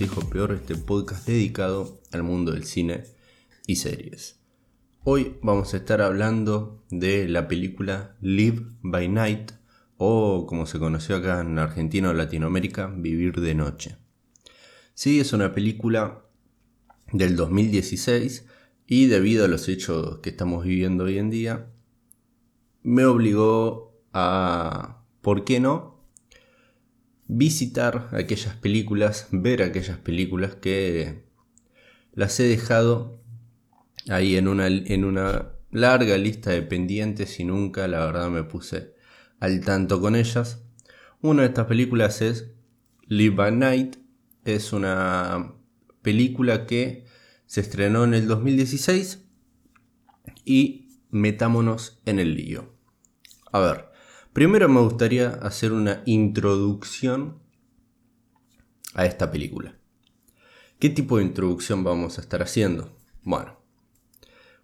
dijo peor, este podcast dedicado al mundo del cine y series. Hoy vamos a estar hablando de la película Live by Night o como se conoció acá en Argentina o Latinoamérica, Vivir de Noche. Sí, es una película del 2016 y debido a los hechos que estamos viviendo hoy en día, me obligó a, ¿por qué no?, visitar aquellas películas, ver aquellas películas que las he dejado ahí en una, en una larga lista de pendientes y nunca la verdad me puse al tanto con ellas. Una de estas películas es Live by Night, es una película que se estrenó en el 2016 y metámonos en el lío. A ver, Primero me gustaría hacer una introducción a esta película. ¿Qué tipo de introducción vamos a estar haciendo? Bueno,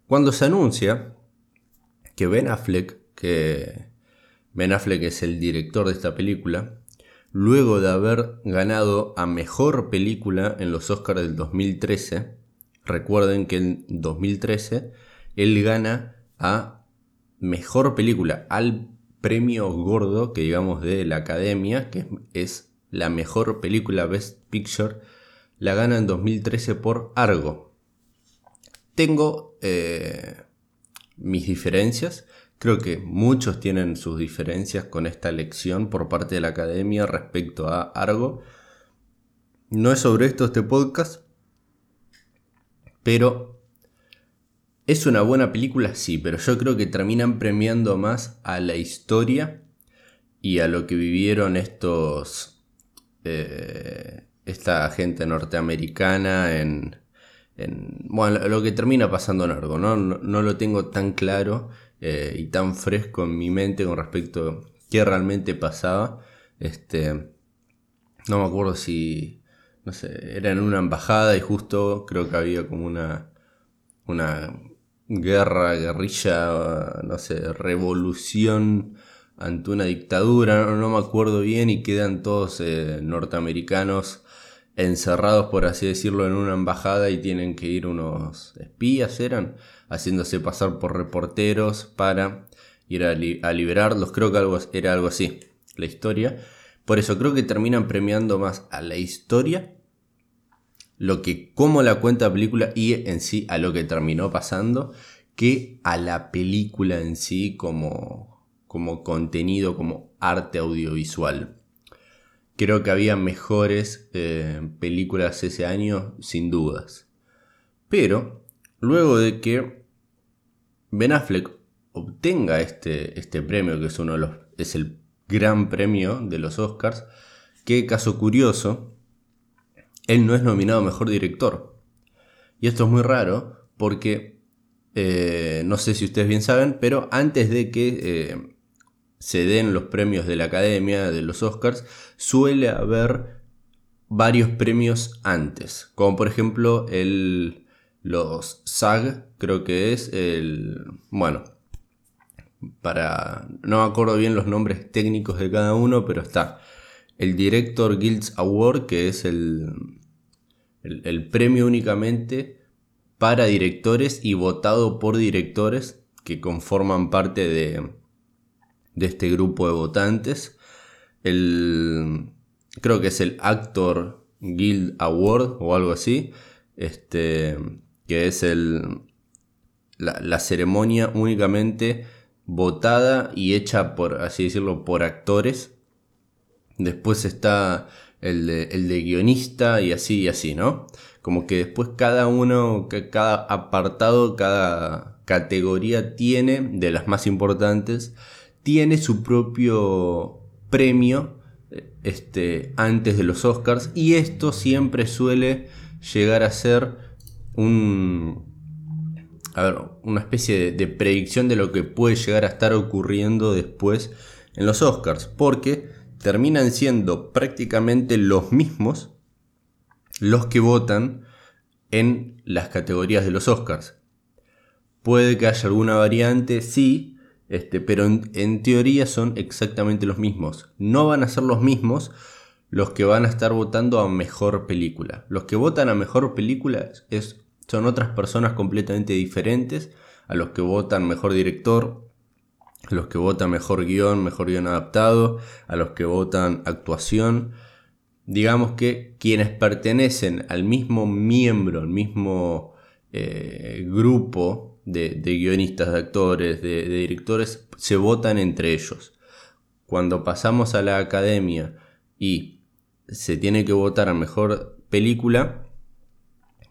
cuando se anuncia que Ben Affleck, que Ben Affleck es el director de esta película, luego de haber ganado a mejor película en los Oscars del 2013, recuerden que en 2013 él gana a mejor película, al premio gordo que digamos de la academia, que es la mejor película Best Picture, la gana en 2013 por Argo. Tengo eh, mis diferencias, creo que muchos tienen sus diferencias con esta elección por parte de la academia respecto a Argo. No es sobre esto este podcast, pero ¿Es una buena película? Sí, pero yo creo que terminan premiando más a la historia y a lo que vivieron estos. Eh, esta gente norteamericana en, Bueno, lo que termina pasando en algo, ¿no? No, lo tengo tan claro eh, y tan fresco en mi mente con respecto a qué realmente pasaba. Este. No me acuerdo si. No sé, era en una embajada y justo creo que había como una. Una guerra, guerrilla, no sé, revolución ante una dictadura, no, me acuerdo bien, y quedan todos eh, norteamericanos encerrados, por así decirlo, en una embajada y tienen que ir unos espías, eran, haciéndose pasar por reporteros para ir a, a liberarlos, creo que algo, era algo así, la historia. Por eso creo que terminan premiando más a la historia lo que como la cuenta película y en sí a lo que terminó pasando que a la película en sí como, como contenido, como arte audiovisual. Creo que había mejores eh, películas ese año, sin dudas. Pero, luego de que Ben Affleck obtenga este, este premio, que es uno de los. es el gran premio de los Oscars, qué caso curioso, él no es nominado mejor director. Y esto es muy raro porque, eh, no sé si ustedes bien saben, pero antes de que eh, se den los premios de la Academia, de los Oscars, suele haber varios premios antes. Como por ejemplo el, los SAG, creo que es el... Bueno, para... No me acuerdo bien los nombres técnicos de cada uno, pero está el Director Guilds Award, que es el, el, premio únicamente para directores y votado por directores que conforman parte de, de este grupo de votantes. El, creo que es el Actor Guild Award o algo así. Este, que es el, la, la, ceremonia únicamente votada y hecha por, así decirlo, por actores. Después está el de, guionista y así y así, ¿no? Como que después cada uno, cada apartado, cada categoría tiene, de las más importantes, tiene su propio premio este, antes de los Oscars y esto siempre suele llegar a ser un, a ver, una especie de, de predicción de lo que puede llegar a estar ocurriendo después en los Oscars, porque terminan siendo prácticamente los mismos los que votan en las categorías de los Oscars. Puede que haya alguna variante, sí, este, pero en, teoría son exactamente los mismos. No van a ser los mismos los que van a estar votando a mejor película. Los que votan a mejor película es, son otras personas completamente diferentes a los que votan mejor director, los que votan mejor guion, mejor guion adaptado, a los que votan actuación. Digamos que quienes pertenecen al mismo miembro, al mismo eh, grupo de, guionistas, de actores, de directores, se votan entre ellos. Cuando pasamos a la academia y se tiene que votar a mejor película,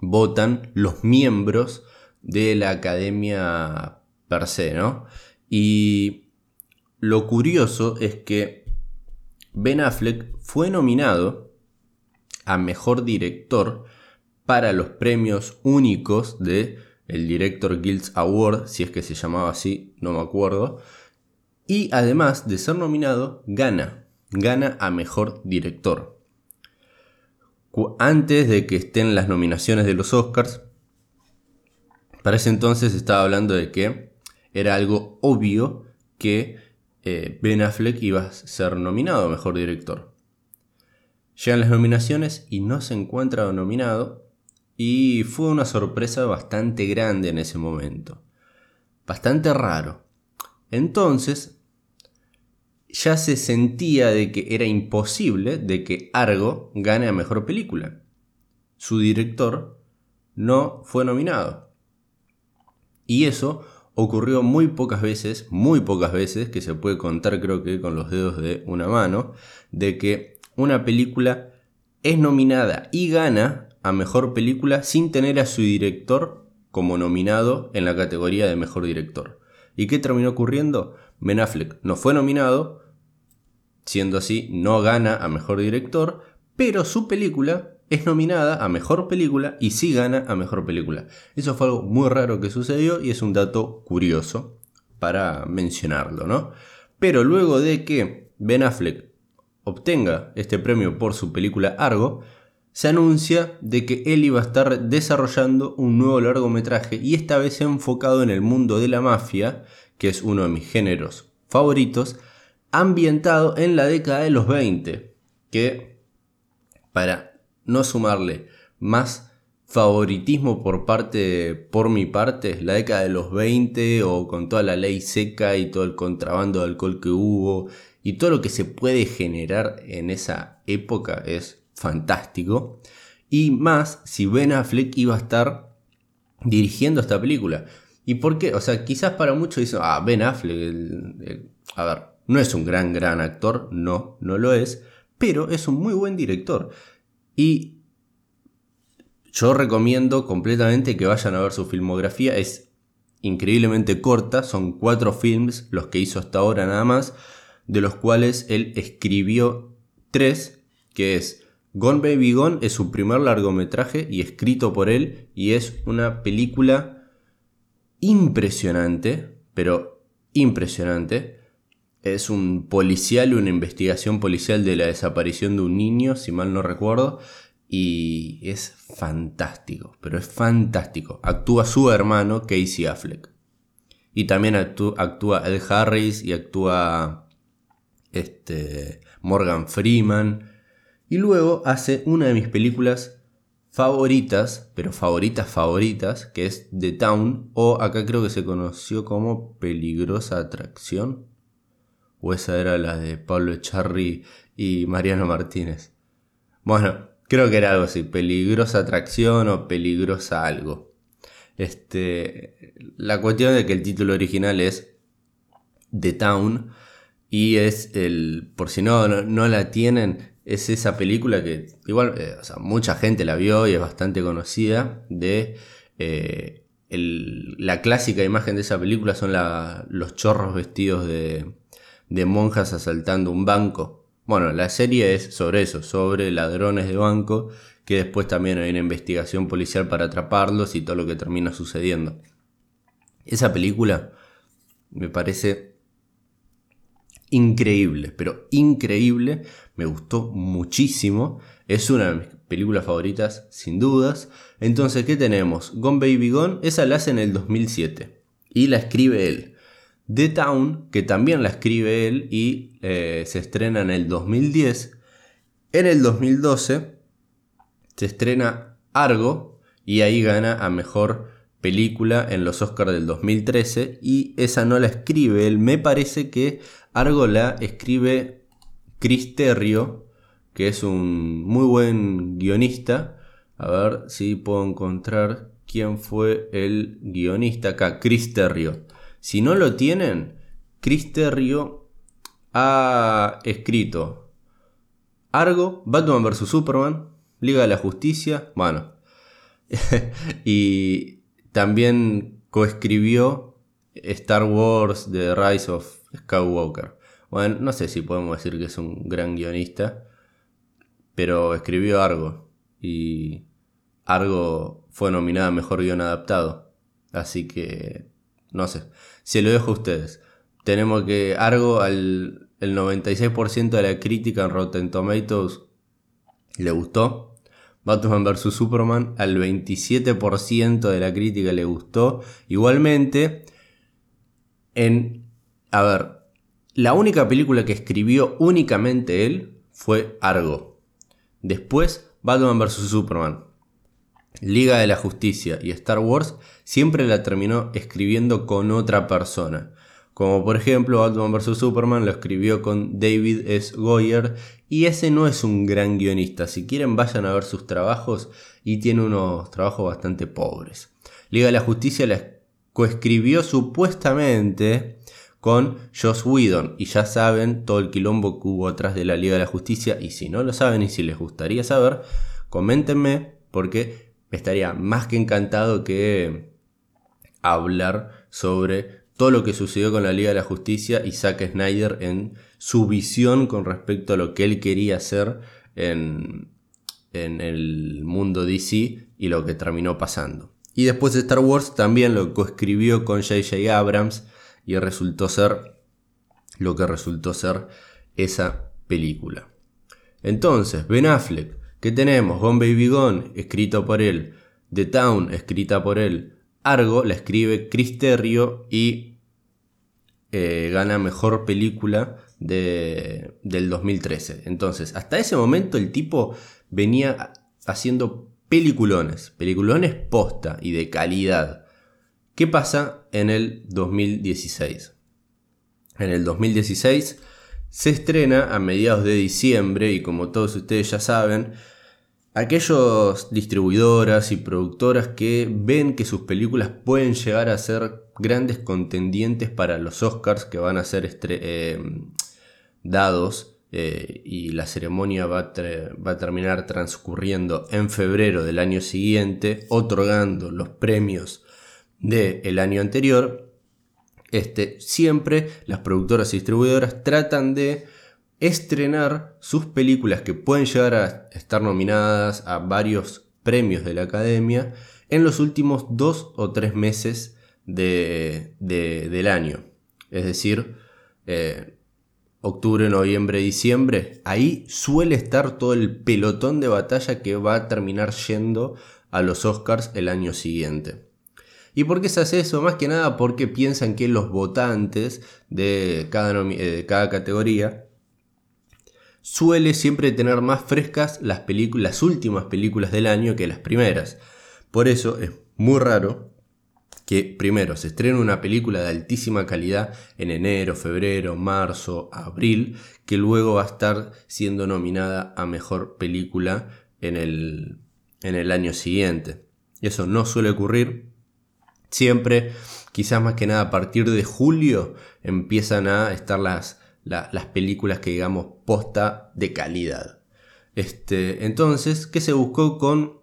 votan los miembros de la academia per se, ¿no? Y lo curioso es que Ben Affleck fue nominado a mejor director para los premios únicos de el Director Guilds Award, si es que se llamaba así, no me acuerdo. Y además de ser nominado, gana, gana a mejor director. Antes de que estén las nominaciones de los Oscars, para ese entonces estaba hablando de que era algo obvio que eh, Ben Affleck iba a ser nominado a Mejor Director. Llegan las nominaciones y no se encuentra nominado y fue una sorpresa bastante grande en ese momento. Bastante raro. Entonces, ya se sentía de que era imposible de que Argo gane a Mejor Película. Su director no fue nominado. Y eso ocurrió muy pocas veces, muy pocas veces, que se puede contar creo que con los dedos de una mano, de que una película es nominada y gana a mejor película sin tener a su director como nominado en la categoría de mejor director. ¿Y qué terminó ocurriendo? Ben Affleck no fue nominado, siendo así no gana a mejor director, pero su película es nominada a mejor película y sí gana a mejor película. Eso fue algo muy raro que sucedió y es un dato curioso para mencionarlo, ¿no? Pero luego de que Ben Affleck obtenga este premio por su película Argo, se anuncia de que él iba a estar desarrollando un nuevo largometraje y esta vez enfocado en el mundo de la mafia, que es uno de mis géneros favoritos, ambientado en la década de los 20, que para no sumarle más favoritismo por parte por mi parte, la década de los 20 o con toda la ley seca y todo el contrabando de alcohol que hubo y todo lo que se puede generar en esa época es fantástico. Y más si Ben Affleck iba a estar dirigiendo esta película. ¿Y por qué? O sea, quizás para muchos dicen, ah, Ben Affleck, a ver, no es un gran, gran actor, no, no lo es, pero es un muy buen director. Y yo recomiendo completamente que vayan a ver su filmografía. Es increíblemente corta, son cuatro films los que hizo hasta ahora nada más, de los cuales él escribió tres, que es Gone Baby Gone es su primer largometraje y escrito por él y es una película impresionante, pero impresionante. Es un policial, una investigación policial de la desaparición de un niño, si mal no recuerdo. Y es fantástico, pero es fantástico. Actúa su hermano Casey Affleck. Y también actúa, Ed Harris y actúa este, Morgan Freeman. Y luego hace una de mis películas favoritas, pero favoritas favoritas, que es The Town, o acá creo que se conoció como Peligrosa Atracción o esa era la de Pablo Echarri y Mariano Martínez. Bueno, creo que era algo así, peligrosa atracción o peligrosa algo. Este, la cuestión de que el título original es The Town y es el, por si no, no, la tienen, es esa película que igual, eh, o sea, mucha gente la vio y es bastante conocida de... Eh, la clásica imagen de esa película son los chorros vestidos de, de monjas asaltando un banco. Bueno, la serie es sobre eso, sobre ladrones de banco, que después también hay una investigación policial para atraparlos y todo lo que termina sucediendo. Esa película me parece increíble, pero increíble, me gustó muchísimo, es una de mis películas favoritas sin dudas. Entonces, ¿qué tenemos? Gone Baby Gone, esa la hace en el 2007 y la escribe él. The Town, que también la escribe él y eh, se estrena en el 2010, En el 2012 se estrena Argo y ahí gana a mejor película en los Oscars del 2013 y esa no la escribe él. Me parece que Argo la escribe Chris Terrio, que es un muy buen guionista. A ver si puedo encontrar quién fue el guionista acá, Chris Terrio. Si no lo tienen, Chris Terrio ha escrito Argo, Batman vs. Superman, Liga de la Justicia, bueno, y también coescribió Star Wars The Rise of Skywalker. Bueno, no sé si podemos decir que es un gran guionista, pero escribió Argo y Argo fue nominada a Mejor Guión Adaptado. Así que, no sé, se lo dejo a ustedes. Tenemos que Argo al el 96% de la crítica en Rotten Tomatoes le gustó. Batman vs. Superman al 27% de la crítica le gustó. Igualmente, en... A ver, la única película que escribió únicamente él fue Argo. Después, Batman vs. Superman. Liga de la Justicia y Star Wars siempre la terminó escribiendo con otra persona. Como por ejemplo Batman vs. Superman lo escribió con David S. Goyer y ese no es un gran guionista. Si quieren vayan a ver sus trabajos y tiene unos trabajos bastante pobres. Liga de la Justicia la coescribió supuestamente con Joss Whedon y ya saben todo el quilombo que hubo atrás de la Liga de la Justicia y si no lo saben y si les gustaría saber, coméntenme porque estaría más que encantado que hablar sobre todo lo que sucedió con la Liga de la Justicia y Zack Snyder en su visión con respecto a lo que él quería hacer en, en el mundo DC y lo que terminó pasando. Y después de Star Wars también lo coescribió con J.J. Abrams y resultó ser lo que resultó ser esa película. Entonces, Ben Affleck, ¿qué tenemos? Gone Baby Gone, escrito por él. The Town, escrita por él. Argo la escribe Chris Terrio y eh, gana mejor película de, del 2013. Entonces, hasta ese momento el tipo venía haciendo peliculones, peliculones posta y de calidad. ¿Qué pasa en el 2016? En el 2016 se estrena a mediados de diciembre y como todos ustedes ya saben, aquellos distribuidoras y productoras que ven que sus películas pueden llegar a ser grandes contendientes para los Oscars que van a ser eh, dados eh, y la ceremonia va a, terminar transcurriendo en febrero del año siguiente, otorgando los premios del año anterior. Este, siempre las productoras y distribuidoras tratan de estrenar sus películas que pueden llegar a estar nominadas a varios premios de la academia en los últimos dos o tres meses de, del año. Es decir, eh, octubre, noviembre, diciembre. Ahí suele estar todo el pelotón de batalla que va a terminar yendo a los Oscars el año siguiente. ¿Y por qué se hace eso? Más que nada porque piensan que los votantes de cada, eh, de cada categoría suele siempre tener más frescas las, últimas películas del año que las primeras. Por eso es muy raro que primero se estrene una película de altísima calidad en enero, febrero, marzo, abril, que luego va a estar siendo nominada a mejor película en el, en el año siguiente. Eso no suele ocurrir. Siempre, quizás más que nada a partir de julio, empiezan a estar las, las películas que digamos posta de calidad. Este, entonces, ¿qué se buscó con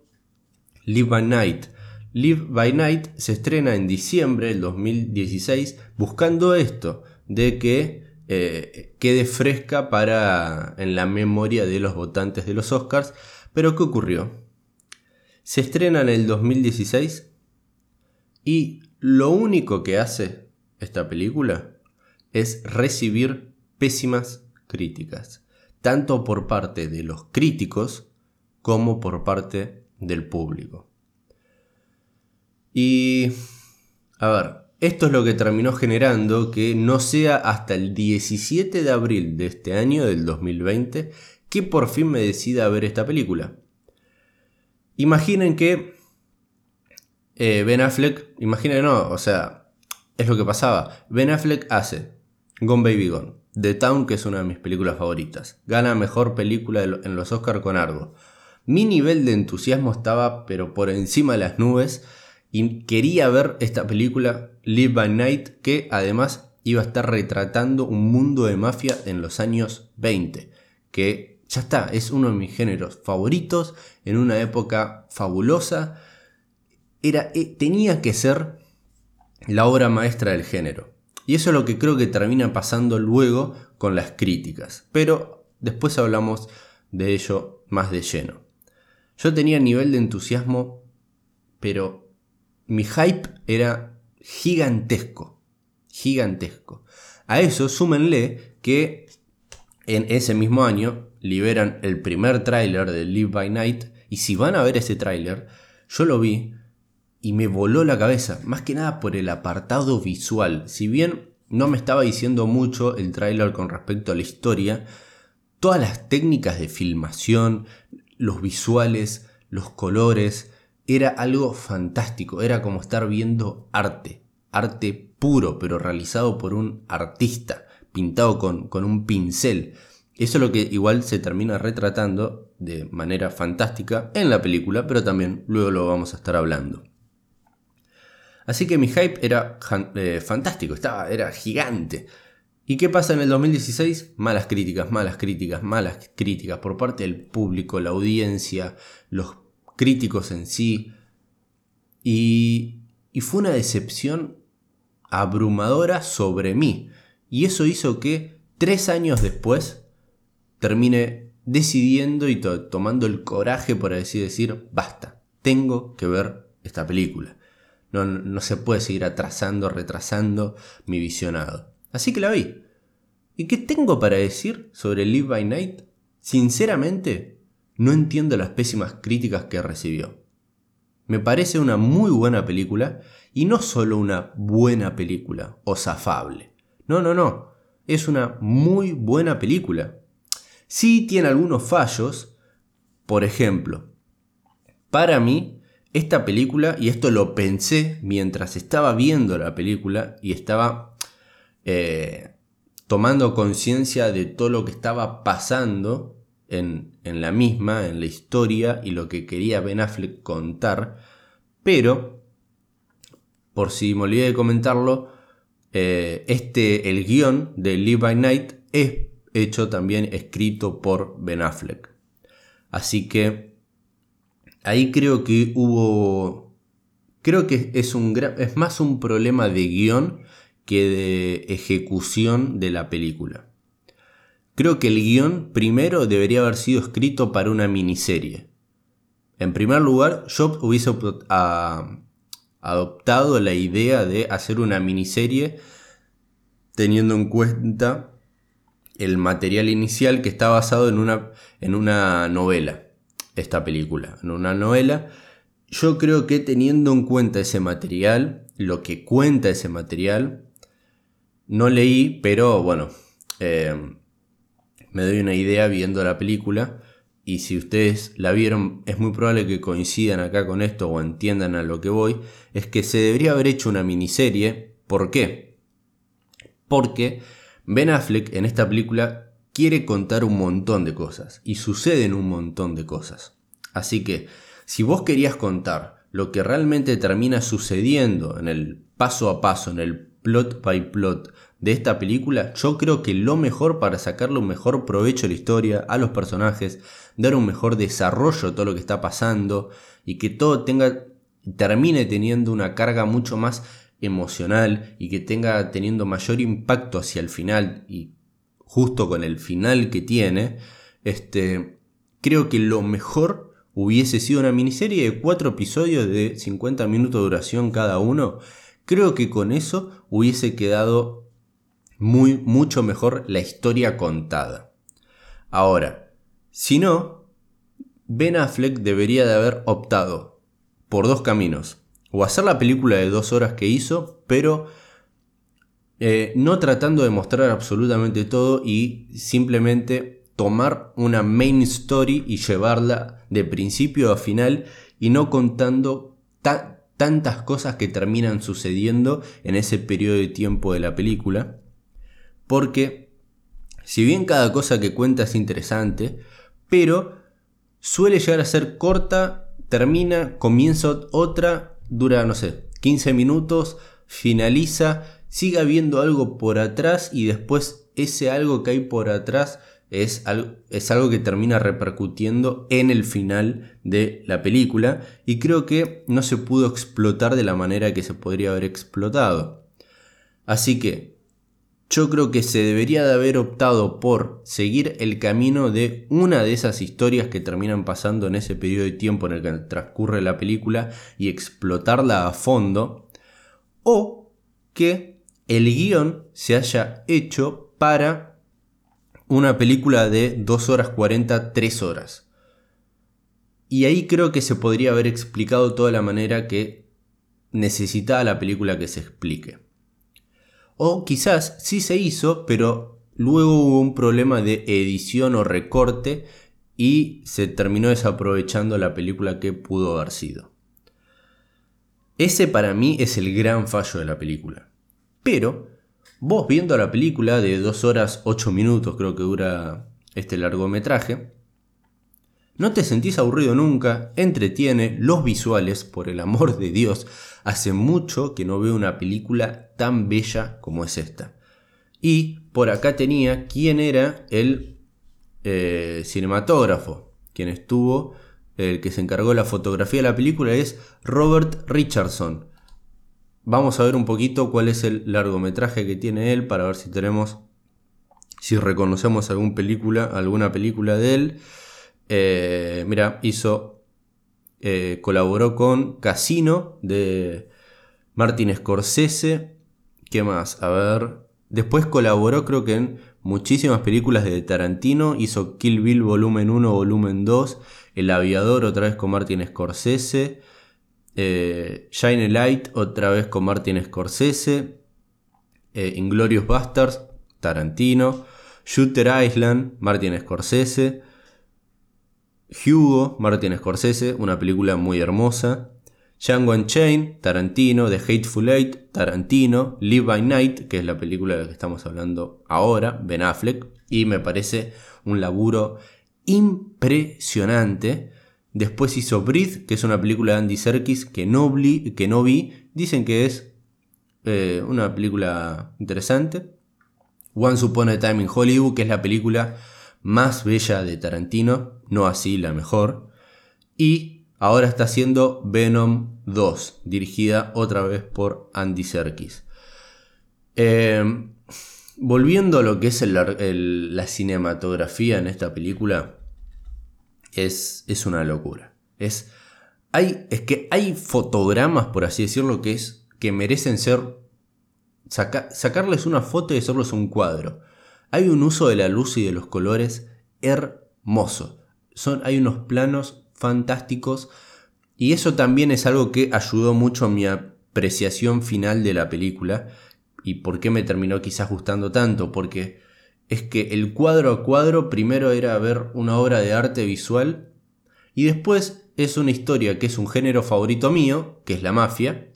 Live by Night? Live by Night se estrena en diciembre del 2016 buscando esto, de que eh, quede fresca para en la memoria de los votantes de los Oscars. Pero ¿qué ocurrió? Se estrena en el 2016 y lo único que hace esta película es recibir pésimas críticas, tanto por parte de los críticos como por parte del público. Y, a ver, esto es lo que terminó generando que no sea hasta el 17 de abril de este año, del 2020, que por fin me decida ver esta película. Imaginen que eh, Ben Affleck, imaginen no, o sea, es lo que pasaba. Ben Affleck hace Gone Baby Gone, The Town, que es una de mis películas favoritas. Gana mejor película en los Oscars con Argo. Mi nivel de entusiasmo estaba, pero por encima de las nubes, y quería ver esta película Live by Night, que además iba a estar retratando un mundo de mafia en los años 20, que ya está, es uno de mis géneros favoritos, en una época fabulosa. Era, eh, tenía que ser la obra maestra del género. Y eso es lo que creo que termina pasando luego con las críticas. Pero después hablamos de ello más de lleno. Yo tenía nivel de entusiasmo, pero mi hype era gigantesco. Gigantesco. A eso súmenle que en ese mismo año liberan el primer tráiler de Live by Night. Y si van a ver ese tráiler, yo lo vi y me voló la cabeza, más que nada por el apartado visual. Si bien no me estaba diciendo mucho el tráiler con respecto a la historia, todas las técnicas de filmación, los visuales, los colores, era algo fantástico, era como estar viendo arte, arte puro, pero realizado por un artista, pintado con, con un pincel. Eso es lo que igual se termina retratando de manera fantástica en la película, pero también luego lo vamos a estar hablando. Así que mi hype era eh, fantástico, estaba, era gigante. ¿Y qué pasa en el 2016? Malas críticas, malas críticas, malas críticas por parte del público, la audiencia, los críticos en sí. Y, y fue una decepción abrumadora sobre mí. Y eso hizo que tres años después termine decidiendo y tomando el coraje por así decir, basta, tengo que ver esta película. No, se puede seguir atrasando, retrasando mi visionado. Así que la vi. ¿Y qué tengo para decir sobre Live by Night? Sinceramente, no entiendo las pésimas críticas que recibió. Me parece una muy buena película y no solo una buena película o zafable. No, no, no. Es una muy buena película. Sí tiene algunos fallos. Por ejemplo, para mí esta película, y esto lo pensé mientras estaba viendo la película y estaba eh, tomando conciencia de todo lo que estaba pasando en, la misma, en la historia y lo que quería Ben Affleck contar, pero, por si me olvidé de comentarlo, eh, este, el guion de Live by Night es hecho también escrito por Ben Affleck. Así que ahí creo que hubo. Creo que es, un, es más un problema de guion que de ejecución de la película. Creo que el guion primero debería haber sido escrito para una miniserie. En primer lugar, yo hubiese adoptado la idea de hacer una miniserie teniendo en cuenta el material inicial que está basado en una, en una novela esta película, en una novela. Yo creo que teniendo en cuenta ese material, lo que cuenta ese material, no leí, pero bueno, eh, me doy una idea viendo la película. Y si ustedes la vieron, es muy probable que coincidan acá con esto o entiendan a lo que voy. Es que se debería haber hecho una miniserie. ¿Por qué? Porque Ben Affleck en esta película quiere contar un montón de cosas y suceden un montón de cosas. Así que, si vos querías contar lo que realmente termina sucediendo en el paso a paso, en el plot by plot de esta película, yo creo que lo mejor para sacarle un mejor provecho a la historia, a los personajes, dar un mejor desarrollo a todo lo que está pasando y que todo tenga termine teniendo una carga mucho más emocional y que tenga teniendo mayor impacto hacia el final y justo con el final que tiene, este, creo que lo mejor hubiese sido una miniserie de cuatro episodios de 50 minutos de duración cada uno. Creo que con eso hubiese quedado muy, mucho mejor la historia contada. Ahora, si no, Ben Affleck debería de haber optado por dos caminos. O hacer la película de dos horas que hizo, pero eh, no tratando de mostrar absolutamente todo y simplemente tomar una main story y llevarla de principio a final y no contando tantas cosas que terminan sucediendo en ese periodo de tiempo de la película. Porque si bien cada cosa que cuenta es interesante, pero suele llegar a ser corta, termina, comienza otra, dura, no sé, 15 minutos, finaliza, sigue habiendo algo por atrás y después ese algo que hay por atrás es algo, que termina repercutiendo en el final de la película y creo que no se pudo explotar de la manera que se podría haber explotado. Así que yo creo que se debería de haber optado por seguir el camino de una de esas historias que terminan pasando en ese periodo de tiempo en el que transcurre la película y explotarla a fondo, o que el guion se haya hecho para una película de 2 horas 40, 3 horas. Y ahí creo que se podría haber explicado toda la manera que necesitaba la película que se explique. O quizás sí se hizo, pero luego hubo un problema de edición o recorte y se terminó desaprovechando la película que pudo haber sido. Ese para mí es el gran fallo de la película. Pero vos viendo la película de 2 horas 8 minutos creo que dura este largometraje, no te sentís aburrido nunca, entretiene, los visuales, por el amor de Dios, hace mucho que no veo una película tan bella como es esta. Y por acá tenía quién era el eh, cinematógrafo, quien estuvo, el que se encargó de la fotografía de la película es Robert Richardson. Vamos a ver un poquito cuál es el largometraje que tiene él para ver si tenemos, si reconocemos alguna película, alguna película de él. Eh, mira, hizo, eh, colaboró con Casino de Martin Scorsese. ¿Qué más? A ver. Después colaboró creo que en muchísimas películas de Tarantino. Hizo Kill Bill volumen 1, volumen 2. El aviador otra vez con Martin Scorsese. Eh, Shine a Light otra vez con Martin Scorsese. Inglorious Bastards, Tarantino. Shooter Island, Martin Scorsese. Hugo, Martin Scorsese, una película muy hermosa. Django Unchained, Tarantino, The Hateful Eight, Tarantino, Live by Night, que es la película de la que estamos hablando ahora, Ben Affleck, y me parece un laburo impresionante. Después hizo Breathe, que es una película de Andy Serkis que no, vi. Dicen que es eh, una película interesante. Once Upon a Time in Hollywood, que es la película más bella de Tarantino, no así la mejor. Y ahora está haciendo Venom 2, dirigida otra vez por Andy Serkis. Em, volviendo a lo que es la cinematografía en esta película, es, es una locura. Es, hay, es que hay fotogramas, por así decirlo, que, es, que merecen ser... sacarles una foto y hacerlos un cuadro. Hay un uso de la luz y de los colores hermoso. Son, hay unos planos fantásticos y eso también es algo que ayudó mucho a mi apreciación final de la película y por qué me terminó quizás gustando tanto, porque es que el cuadro a cuadro primero era ver una obra de arte visual y después es una historia que es un género favorito mío, que es la mafia,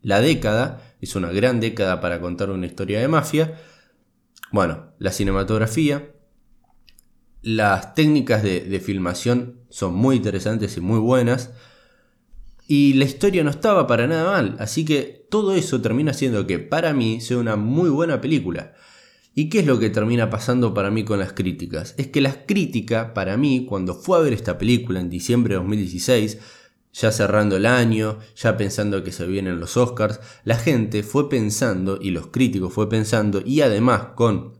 la década, es una gran década para contar una historia de mafia, bueno, la cinematografía, las técnicas de, filmación son muy interesantes y muy buenas. Y la historia no estaba para nada mal. Así que todo eso termina siendo que para mí sea una muy buena película. ¿Y qué es lo que termina pasando para mí con las críticas? Es que las críticas, para mí, cuando fue a ver esta película en diciembre de 2016, ya cerrando el año, ya pensando que se vienen los Oscars, la gente fue pensando y los críticos fue pensando y además con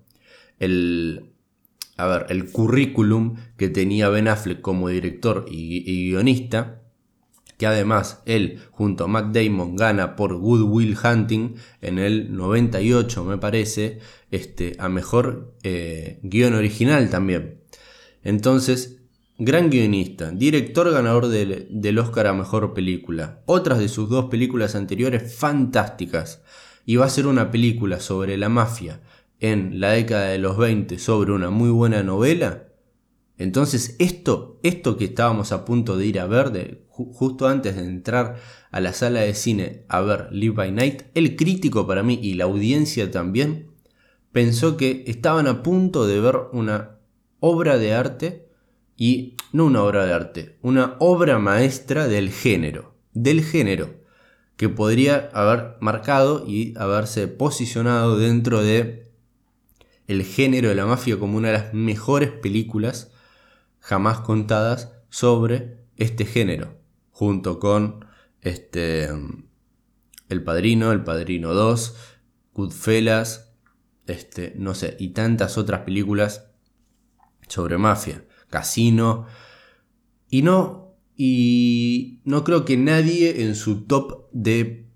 el, a ver, el currículum que tenía Ben Affleck como director y, guionista, que además él junto a Matt Damon gana por Good Will Hunting en el 98 me parece, este, a mejor eh, guion original también. Entonces Gran guionista, director ganador del, Oscar a Mejor Película. Otras de sus dos películas anteriores fantásticas. Y va a ser una película sobre la mafia en la década de los 20 sobre una muy buena novela. Entonces esto, esto que estábamos a punto de ir a ver, justo antes de entrar a la sala de cine a ver Live by Night, el crítico para mí y la audiencia también pensó que estaban a punto de ver una obra de arte y no una obra de arte, una obra maestra del género, del género, que podría haber marcado y haberse posicionado dentro de el género de la mafia como una de las mejores películas jamás contadas sobre este género, junto con este El Padrino, El Padrino 2, Goodfellas, este, no sé, y tantas otras películas sobre mafia, Casino, y no y no creo que nadie en su top de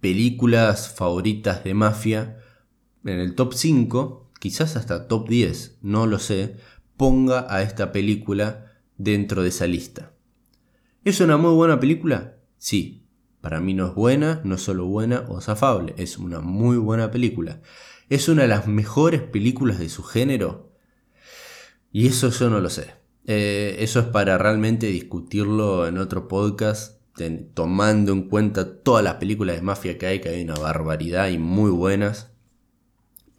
películas favoritas de mafia, en el top 5, quizás hasta top 10, no lo sé, ponga a esta película dentro de esa lista. ¿Es una muy buena película? Sí. Para mí no es buena, no solo buena o zafable, es una muy buena película. ¿Es una de las mejores películas de su género? Y eso yo no lo sé. Eh, eso es para realmente discutirlo en otro podcast, tomando en cuenta todas las películas de mafia que hay, que hay una barbaridad y muy buenas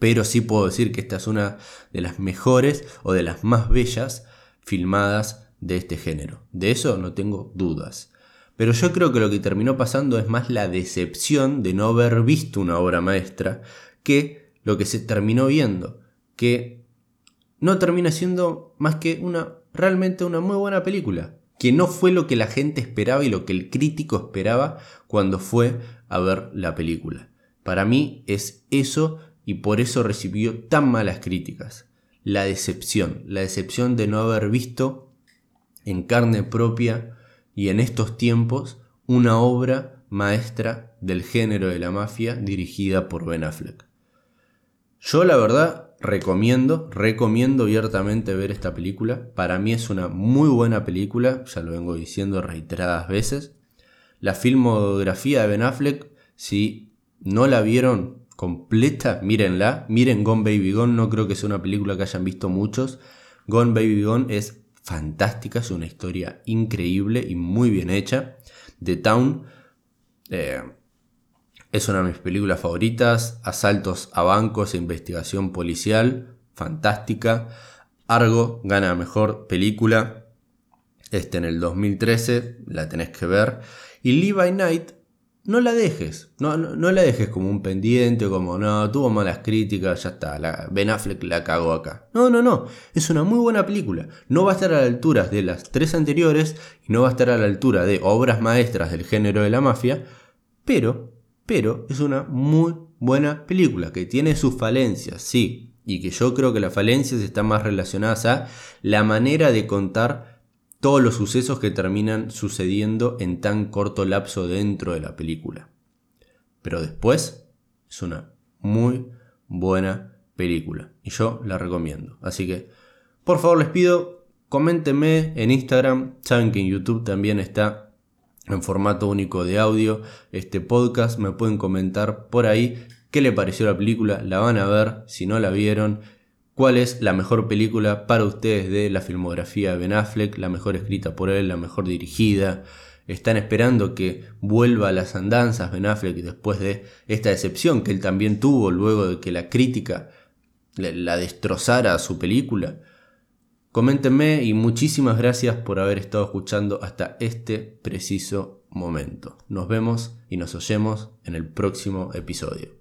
pero sí puedo decir que esta es una de las mejores o de las más bellas filmadas de este género. De eso no tengo dudas. Pero yo creo que lo que terminó pasando es más la decepción de no haber visto una obra maestra que lo que se terminó viendo, que no termina siendo más que una realmente una muy buena película, que no fue lo que la gente esperaba y lo que el crítico esperaba cuando fue a ver la película. Para mí es eso y por eso recibió tan malas críticas. La decepción, la decepción de no haber visto en carne propia y en estos tiempos una obra maestra del género de la mafia dirigida por Ben Affleck. Yo la verdad recomiendo, recomiendo abiertamente ver esta película. Para mí es una muy buena película, ya lo vengo diciendo reiteradas veces. La filmografía de Ben Affleck, si no la vieron, completa, mírenla. Miren Gone Baby Gone, no creo que sea una película que hayan visto muchos. Gone Baby Gone es fantástica, es una historia increíble y muy bien hecha. The Town eh, es una de mis películas favoritas. Asaltos a bancos e investigación policial, fantástica. Argo gana mejor película. Este en el 2013, la tenés que ver. Y Live by Night no la dejes, no, no, la dejes como un pendiente, como no, tuvo malas críticas, ya está, la, Ben Affleck la cagó acá. No, no, no, es una muy buena película. No va a estar a la altura de las tres anteriores y no va a estar a la altura de obras maestras del género de la mafia, pero, pero es una muy buena película que tiene sus falencias, sí, y que yo creo que las falencias están más relacionadas a la manera de contar todos los sucesos que terminan sucediendo en tan corto lapso dentro de la película. Pero después es una muy buena película y yo la recomiendo. Así que, por favor les pido, coméntenme en Instagram. Saben que en YouTube también está en formato único de audio este podcast. Me pueden comentar por ahí qué le pareció la película. La van a ver si no la vieron ¿Cuál es la mejor película para ustedes de la filmografía de Ben Affleck? La mejor escrita por él, la mejor dirigida. Están esperando que vuelva a las andanzas Ben Affleck después de esta decepción que él también tuvo luego de que la crítica la destrozara a su película. Coméntenme y muchísimas gracias por haber estado escuchando hasta este preciso momento. Nos vemos y nos oyemos en el próximo episodio.